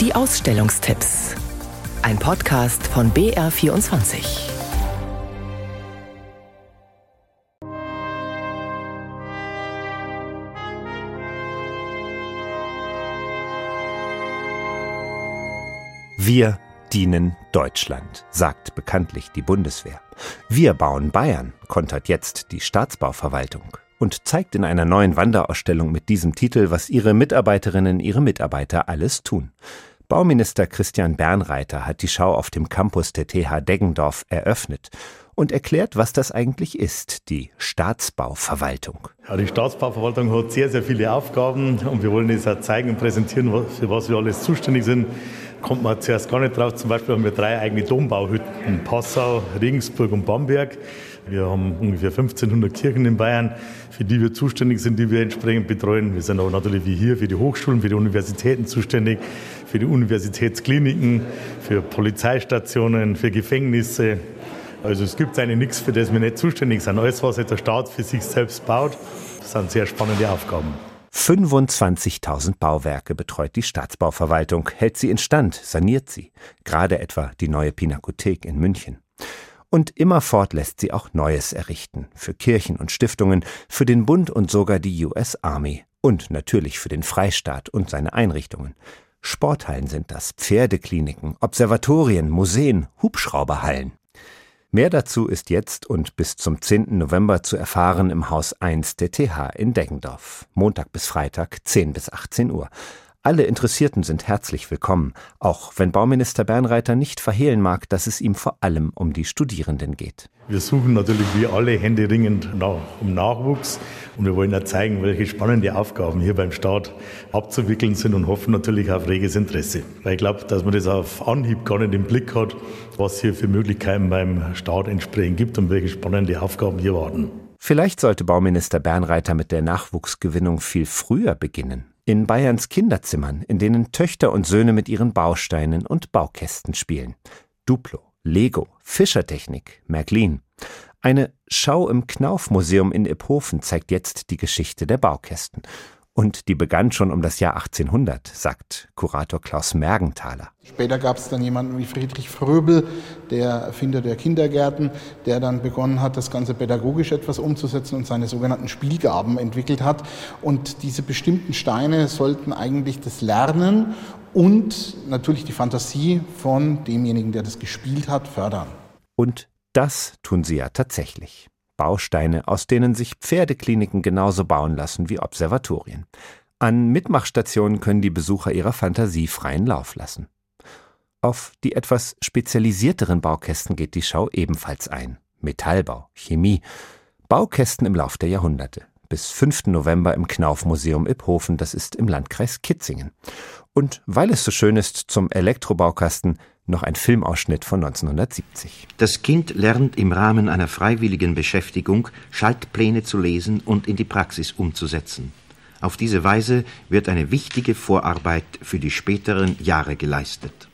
Die Ausstellungstipps. Ein Podcast von BR24. Wir dienen Deutschland, sagt bekanntlich die Bundeswehr. Wir bauen Bayern, kontert jetzt die Staatsbauverwaltung und zeigt in einer neuen Wanderausstellung mit diesem Titel, was ihre Mitarbeiterinnen, ihre Mitarbeiter alles tun. Bauminister Christian Bernreiter hat die Schau auf dem Campus der TH Deggendorf eröffnet und erklärt, was das eigentlich ist, die Staatsbauverwaltung. Ja, die Staatsbauverwaltung hat sehr, sehr viele Aufgaben und wir wollen es auch zeigen und präsentieren, für was wir alles zuständig sind kommt man zuerst gar nicht drauf. Zum Beispiel haben wir drei eigene Dombauhütten, Passau, Regensburg und Bamberg. Wir haben ungefähr 1500 Kirchen in Bayern, für die wir zuständig sind, die wir entsprechend betreuen. Wir sind aber natürlich wie hier für die Hochschulen, für die Universitäten zuständig, für die Universitätskliniken, für Polizeistationen, für Gefängnisse. Also es gibt eigentlich nichts, für das wir nicht zuständig sind. Alles, was der Staat für sich selbst baut, sind sehr spannende Aufgaben. 25.000 Bauwerke betreut die Staatsbauverwaltung, hält sie instand, saniert sie, gerade etwa die neue Pinakothek in München. Und immerfort lässt sie auch Neues errichten, für Kirchen und Stiftungen, für den Bund und sogar die US Army und natürlich für den Freistaat und seine Einrichtungen. Sporthallen sind das, Pferdekliniken, Observatorien, Museen, Hubschrauberhallen. Mehr dazu ist jetzt und bis zum 10. November zu erfahren im Haus 1 der TH in Deggendorf. Montag bis Freitag 10 bis 18 Uhr. Alle Interessierten sind herzlich willkommen, auch wenn Bauminister Bernreiter nicht verhehlen mag, dass es ihm vor allem um die Studierenden geht. Wir suchen natürlich wie alle händeringend nach, um Nachwuchs und wir wollen ja zeigen, welche spannende Aufgaben hier beim Staat abzuwickeln sind und hoffen natürlich auf reges Interesse. Weil ich glaube, dass man das auf Anhieb gar nicht im Blick hat, was hier für Möglichkeiten beim Staat entsprechend gibt und welche spannende Aufgaben hier warten. Vielleicht sollte Bauminister Bernreiter mit der Nachwuchsgewinnung viel früher beginnen in Bayerns Kinderzimmern, in denen Töchter und Söhne mit ihren Bausteinen und Baukästen spielen. Duplo, Lego, Fischertechnik, Märklin. Eine Schau im Knauf-Museum in Iphofen zeigt jetzt die Geschichte der Baukästen. Und die begann schon um das Jahr 1800, sagt Kurator Klaus Mergenthaler. Später gab es dann jemanden wie Friedrich Fröbel, der Erfinder der Kindergärten, der dann begonnen hat, das Ganze pädagogisch etwas umzusetzen und seine sogenannten Spielgaben entwickelt hat. Und diese bestimmten Steine sollten eigentlich das Lernen und natürlich die Fantasie von demjenigen, der das gespielt hat, fördern. Und das tun sie ja tatsächlich. Bausteine, aus denen sich Pferdekliniken genauso bauen lassen wie Observatorien. An Mitmachstationen können die Besucher ihrer Fantasie freien Lauf lassen. Auf die etwas spezialisierteren Baukästen geht die Schau ebenfalls ein. Metallbau, Chemie, Baukästen im Lauf der Jahrhunderte. Bis 5. November im Knaufmuseum Iphofen, das ist im Landkreis Kitzingen. Und weil es so schön ist, zum Elektrobaukasten noch ein Filmausschnitt von 1970. Das Kind lernt im Rahmen einer freiwilligen Beschäftigung, Schaltpläne zu lesen und in die Praxis umzusetzen. Auf diese Weise wird eine wichtige Vorarbeit für die späteren Jahre geleistet.